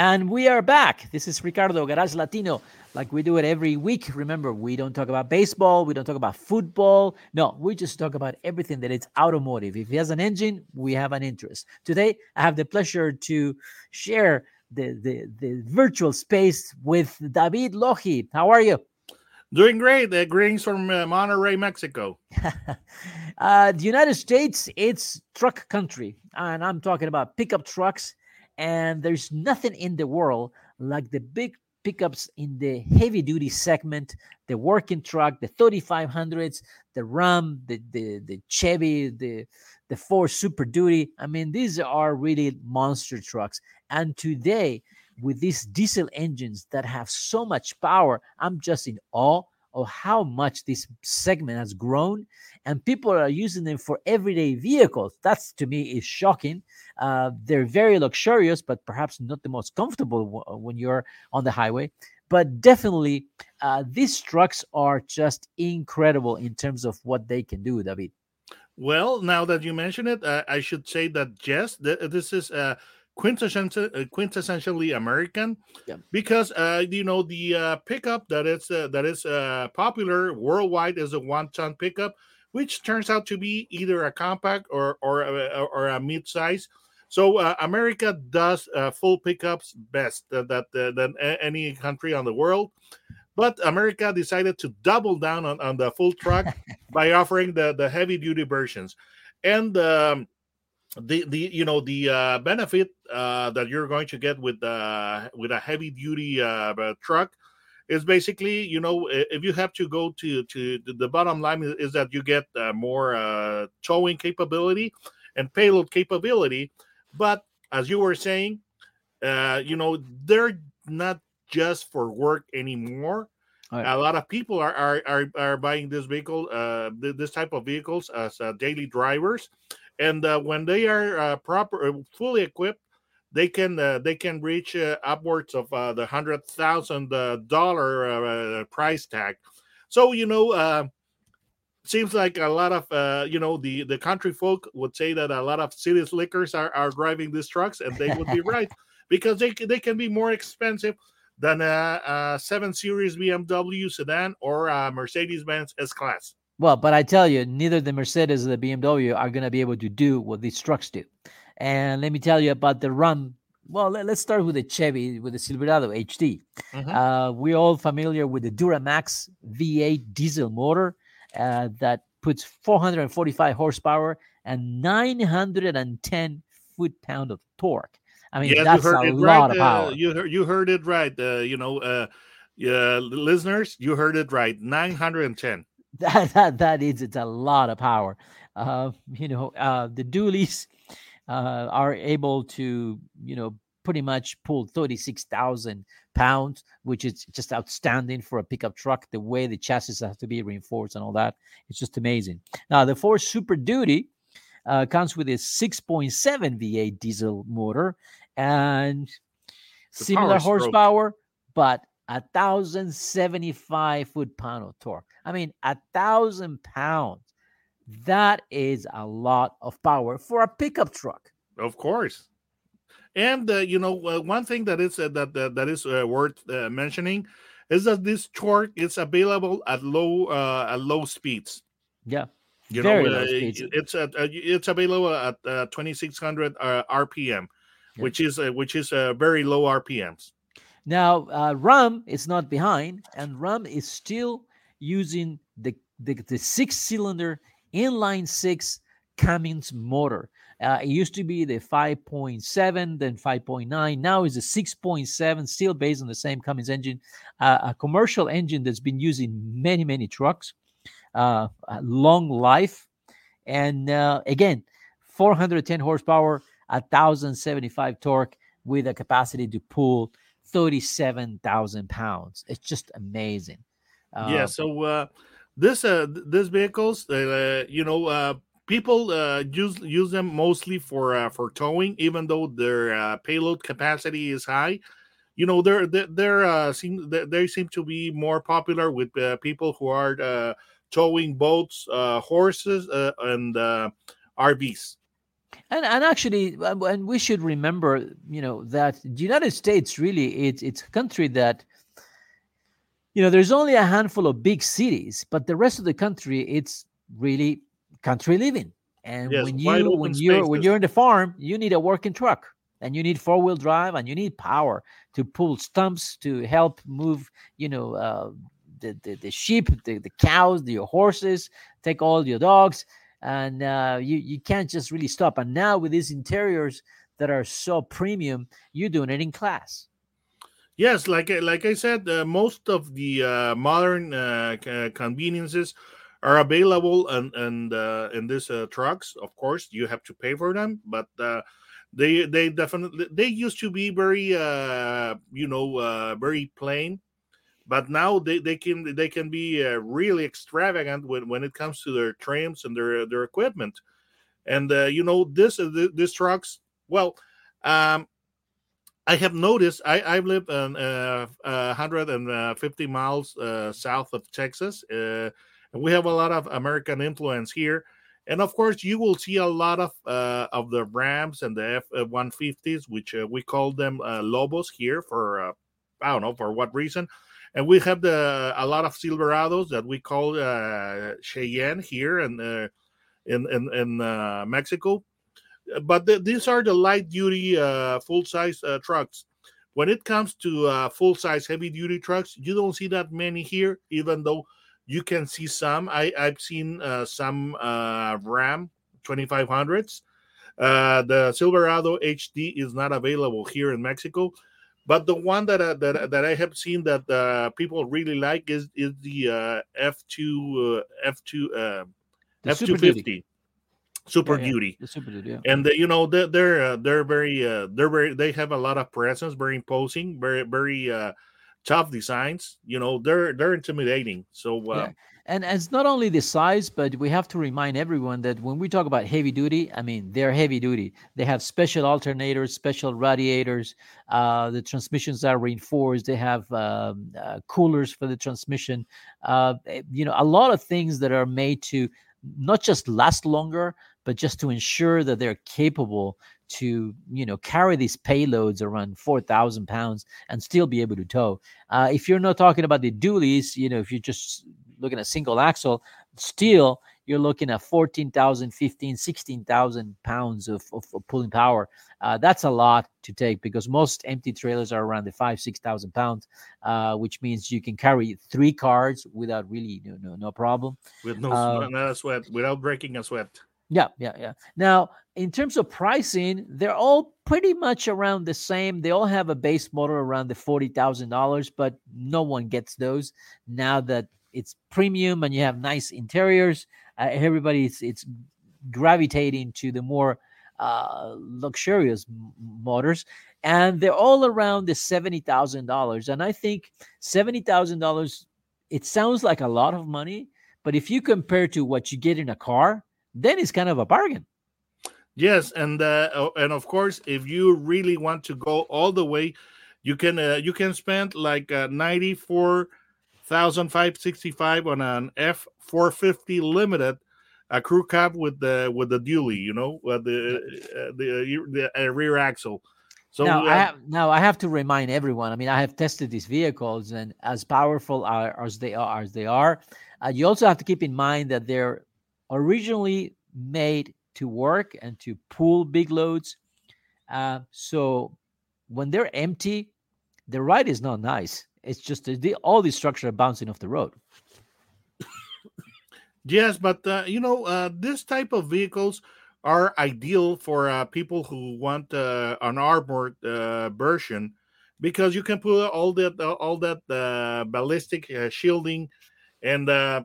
And we are back. This is Ricardo Garage Latino, like we do it every week. Remember, we don't talk about baseball, we don't talk about football. No, we just talk about everything that is automotive. If he has an engine, we have an interest. Today, I have the pleasure to share the, the, the virtual space with David Lohi. How are you? Doing great. Uh, greetings from uh, Monterrey, Mexico. uh, the United States, it's truck country. And I'm talking about pickup trucks and there's nothing in the world like the big pickups in the heavy duty segment, the working truck, the 3500s, the Ram, the the, the Chevy, the the Ford Super Duty. I mean, these are really monster trucks. And today, with these diesel engines that have so much power, I'm just in awe of how much this segment has grown and people are using them for everyday vehicles. That's to me is shocking. Uh, they're very luxurious but perhaps not the most comfortable w- uh, when you're on the highway. But definitely uh, these trucks are just incredible in terms of what they can do david. Well now that you mention it uh, i should say that yes th- this is uh, quintessentially, uh, quintessentially American, yeah. because uh, you know the uh, pickup that is uh, that is uh, popular worldwide is a one-ton pickup, which turns out to be either a compact or or a, or a mid-size. So uh, America does full pickups best that, that than any country on the world. But America decided to double down on, on the full truck by offering the, the heavy duty versions. And um, the the you know the uh, benefit uh, that you're going to get with uh, with a heavy duty uh, truck is basically you know if you have to go to to the bottom line is, that you get uh, more uh, towing capability and payload capability. But as you were saying uh, you know they're not just for work anymore. Right. a lot of people are, are are, are buying this vehicle uh, this type of vehicles as uh, daily drivers and uh, when they are uh, proper uh, fully equipped they can uh, they can reach uh, upwards of uh, the hundred thousand dollar price tag. So you know seems like a lot of you know the the country folk would say that a lot of city slickers are, are driving these trucks and they would be right because they, they can be more expensive than a, a 7 series bmw sedan or a mercedes-benz s-class well, but I tell you, neither the Mercedes or the BMW are going to be able to do what these trucks do. And let me tell you about the Ram. Well, let, us start with the Chevy, with the Silverado HD. Mm-hmm. Uh, we're all familiar with the Duramax V8 diesel motor uh, that puts 445 horsepower and 910 foot pound of torque. I mean, that's a lot right. of power. Uh, you heard, you heard it right. Uh, you know, uh, listeners, you heard it right. 910 that that that is it's a lot of power. Uh, you know, uh, the dualies uh, are able to you know pretty much pull thirty six thousand pounds, which is just outstanding for a pickup truck. The way the chassis have to be reinforced and all that, it's just amazing. Now the Ford Super Duty uh, comes with a six point seven V8 diesel motor and the similar horsepower, but a thousand seventy five foot pound of torque. I mean, a thousand pounds. That is a lot of power for a pickup truck. Of course. And uh, you know, uh, one thing that is uh, that, that that is uh, worth uh, mentioning is that this torque is available at low uh, at low speeds. Yeah, you Very know, it's at it's available at 2600 RPM, yeah. which is which is very low RPMs. Now, uh, Ram is not behind, and Ram is still using the, the, the six cylinder inline six Cummins motor. Uh, it used to be the 5.7, then 5.9. Now it's a 6.7, still based on the same Cummins engine, uh, a commercial engine that's been used in many, many trucks, uh, long life. And uh, again, 410 horsepower, 1,075 torque with a capacity to pull 37,000 pounds. It's just amazing. Uh, yeah. So uh, this uh, th- these vehicles, uh, you know, uh, people uh, use use them mostly for uh, for towing, even though their uh, payload capacity is high. You know, they're they're, uh, seem they they seem to be more popular with uh, people who are uh, towing boats, uh, horses, uh, and uh, RVs. And and actually um, and we should remember you know that the united states really it's it's a country that you know there's only a handful of big cities but the rest of the country it's really country living. And Yes, when you when you're when you're in the farm you need a working truck and you need four-wheel drive and you need power to pull stumps to help move you know uh, the, the the sheep the, the cows the horses take all your dogs and uh, you you can't just really stop. And now with these interiors that are so premium, you're doing it in class. Yes, like like I said, uh, most of the uh, modern uh, conveniences are available and and uh, in these uh, trucks. Of course, you have to pay for them, but uh, they they definitely they used to be very uh, you know uh, very plain, but now they, they can they can be uh, really extravagant when, when it comes to their trims and their their equipment, and uh, you know this uh, th- these trucks. Well, um, I have noticed. I I live in uh, uh, 150 miles uh, south of Texas, uh, and we have a lot of American influence here. And of course, you will see a lot of uh, of the Rams and the F 150s, which uh, we call them uh, Lobos here for uh, I don't know for what reason. And we have the a lot of Silverados that we call uh, Cheyenne here and uh, in in in uh, Mexico. But the, these are the light duty uh, full size uh, trucks. When it comes to uh, full size heavy duty trucks you don't see that many here even though you can see some. I, i've seen some ram 2500s uh, the silverado hd is not available here in mexico but the one that uh, that, that i have seen that uh, people really like is is the uh, f2 uh, f2 uh, The Super Duty. f250 super Yeah, yeah. duty The Super Duty, yeah. and uh, you know they're they're, uh, they're very uh, they're very they have a lot of presence very imposing very very uh tough designs you know they're they're intimidating so uh, Yeah. And it's not only the size, but we have to remind everyone that when we talk about heavy duty, I mean they're heavy duty. They have special alternators, special radiators. Uh, the transmissions are reinforced. They have um, uh, coolers for the transmission. Uh, eh, you know, a lot of things that are made to not just last longer, but just to ensure that they're capable to you know carry these payloads around 4000 pounds and still be able to tow uh, if you're not talking about the dualies you know if you're just looking at single axle still you're looking at 14,000 15 16,000 pounds of, of, of pulling power uh, that's a lot to take because most empty trailers are around the five six thousand pounds uh, which means you can carry three cars without really no, no, no problem with no Uh, not a sweat without breaking a sweat yeah, yeah, yeah. Now, in terms of pricing, they're all pretty much around the same. They all have a base model around the forty thousand dollars, but no one gets those now that it's premium and you have nice interiors. Uh, everybody's it's gravitating to the more uh, luxurious motors, and they're all around the seventy thousand dollars. And I think seventy thousand dollars. It sounds like a lot of money, but if you compare to what you get in a car, then it's kind of a bargain. yes and uh and of course if you really want to go all the way you can uh, you can spend like uh, 94,565 on an F450 limited a crew cab with the with the dually you know uh, the uh, the, the uh, rear axle so now, I uh, have, now I have to remind everyone. I mean, I have tested these vehicles, and as powerful are, as they are, as they are, uh, you also have to keep in mind that they're originally made to work and to pull big loads. Uh, so when they're empty, the ride is not nice. It's just all these structures are bouncing off the road. Yes, but uh, you know, uh, this type of vehicles are ideal for uh, people who want uh, an armored uh, version because you can put all that uh, all that uh, ballistic uh, shielding, and uh,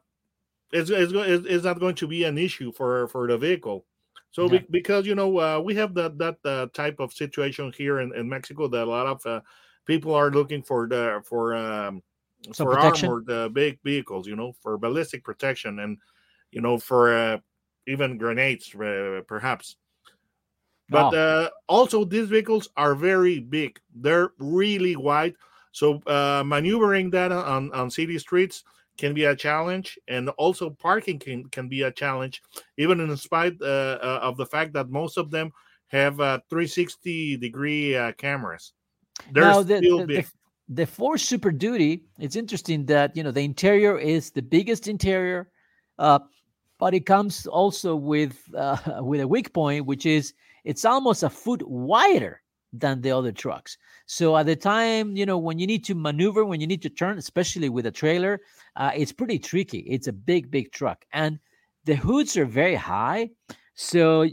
it's, it's it's it's not going to be an issue for for the vehicle. So Yeah. be, because you know uh, we have that that uh, type of situation here in, in Mexico that a lot of uh, people are looking for the for um, Some for protection? armored uh, big vehicles, you know, for ballistic protection and you know for uh, even grenades, uh, perhaps. But uh, also, these vehicles are very big. They're really wide, so uh, maneuvering that on on city streets can be a challenge, and also parking can can be a challenge, even in spite uh, uh, of the fact that most of them have uh, 360 degree uh, cameras. They're now the, still the, big. the, the Ford Super Duty. It's interesting that you know the interior is the biggest interior, uh, but it comes also with uh, with a weak point, which is it's almost a foot wider than the other trucks. So at the time, you know, when you need to maneuver, when you need to turn, especially with a trailer, uh, it's pretty tricky. It's a big, big truck, and the hoods are very high, so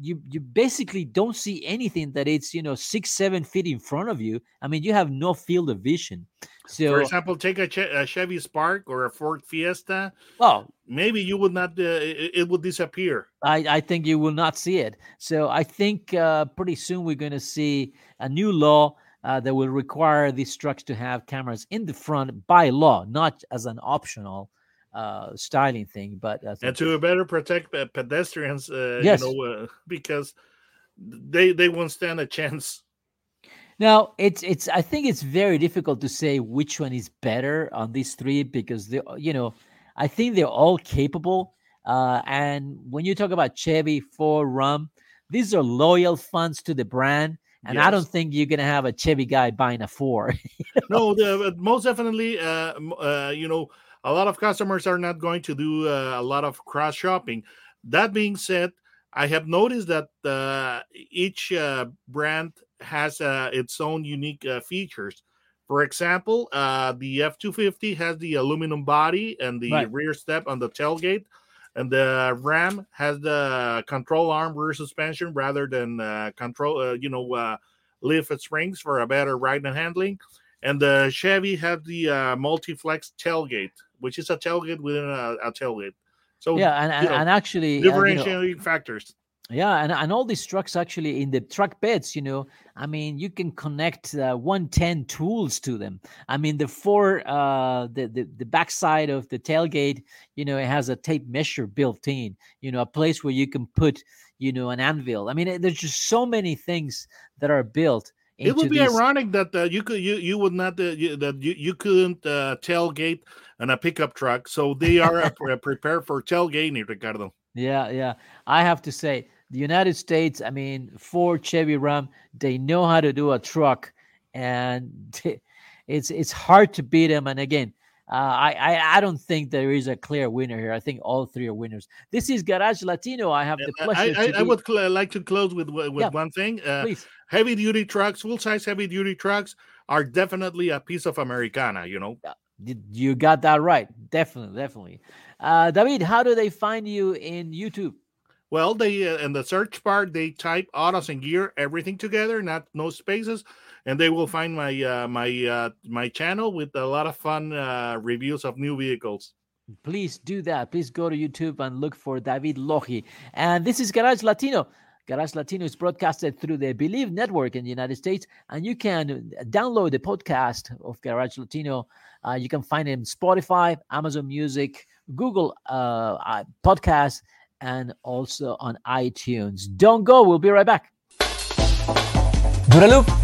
you you basically don't see anything that it's you know six seven feet in front of you. I mean, you have no field of vision. So For example, take a, che- a Chevy Spark or a Ford Fiesta. oh, Maybe you would not. Uh, it, it would disappear. I, I think you will not see it. So I think uh, pretty soon we're going to see a new law uh, that will require these trucks to have cameras in the front by law, not as an optional uh, styling thing, but and to better protect uh, pedestrians. Uh, Yes. you know, uh, because they they won't stand a chance. Now it's it's I think it's very difficult to say which one is better on these three because they you know I think they're all capable. Uh, and when you talk about Chevy, Ford, Ram, these are loyal fans to the brand. And I don't think you're gonna have a Chevy guy buying a Ford. no, the, but most definitely. Uh, uh, you know, a lot of customers are not going to do uh, a lot of cross shopping. That being said, I have noticed that uh, each uh, brand has uh, its own unique uh, features. For example, uh, the F two fifty has the aluminum body and the Right. rear step on the tailgate, and the Ram has the control arm rear suspension rather than uh, control. Uh, you know, uh, leaf springs for a better ride and handling. And the Chevy has the uh, multi-flex tailgate, which is a tailgate within a, a tailgate. So yeah, and, and, know, and actually, uh, you know, differentiating factors. Yeah, and, and all these trucks actually in the truck beds, you know, I mean, you can connect uh, 110 tools to them. I mean, the four, uh, the, the the backside of the tailgate, you know, it has a tape measure built in, you know, a place where you can put, you know, an anvil. I mean, there's just so many things that are built. It would be these. ironic that uh, you could you you would not uh, you, that you, you couldn't uh, tailgate on a pickup truck, so they are uh, prepared for tailgating, Ricardo. Yeah, yeah. I have to say, the United States, I mean, Ford, Chevy, Ram, they know how to do a truck, and it's it's hard to beat them. And again, uh, I, I I don't think there is a clear winner here. I think all three are winners. This is Garage Latino. I have the I, pleasure I, to I would cl- like to close with with Yeah. one thing. Uh, please. heavy duty trucks, full size heavy duty trucks, are definitely a piece of Americana. You know. You- You got that right. Definitely, definitely. Uh, David, how do they find you in YouTube? Well, they uh, in the search bar they type autos and gear everything together, not no spaces, and they will find my uh, my uh, my channel with a lot of fun uh, reviews of new vehicles. please do that. Please go to YouTube and look for David Lohi. And this is Garage Latino. Garage Latino is broadcasted through the Bleav Network in the United States, and you can download the podcast of Garage Latino. Uh, you can find it in Spotify, Amazon Music, Google uh, uh, Podcast, and also on iTunes. Don't go. We'll be right back. Duralube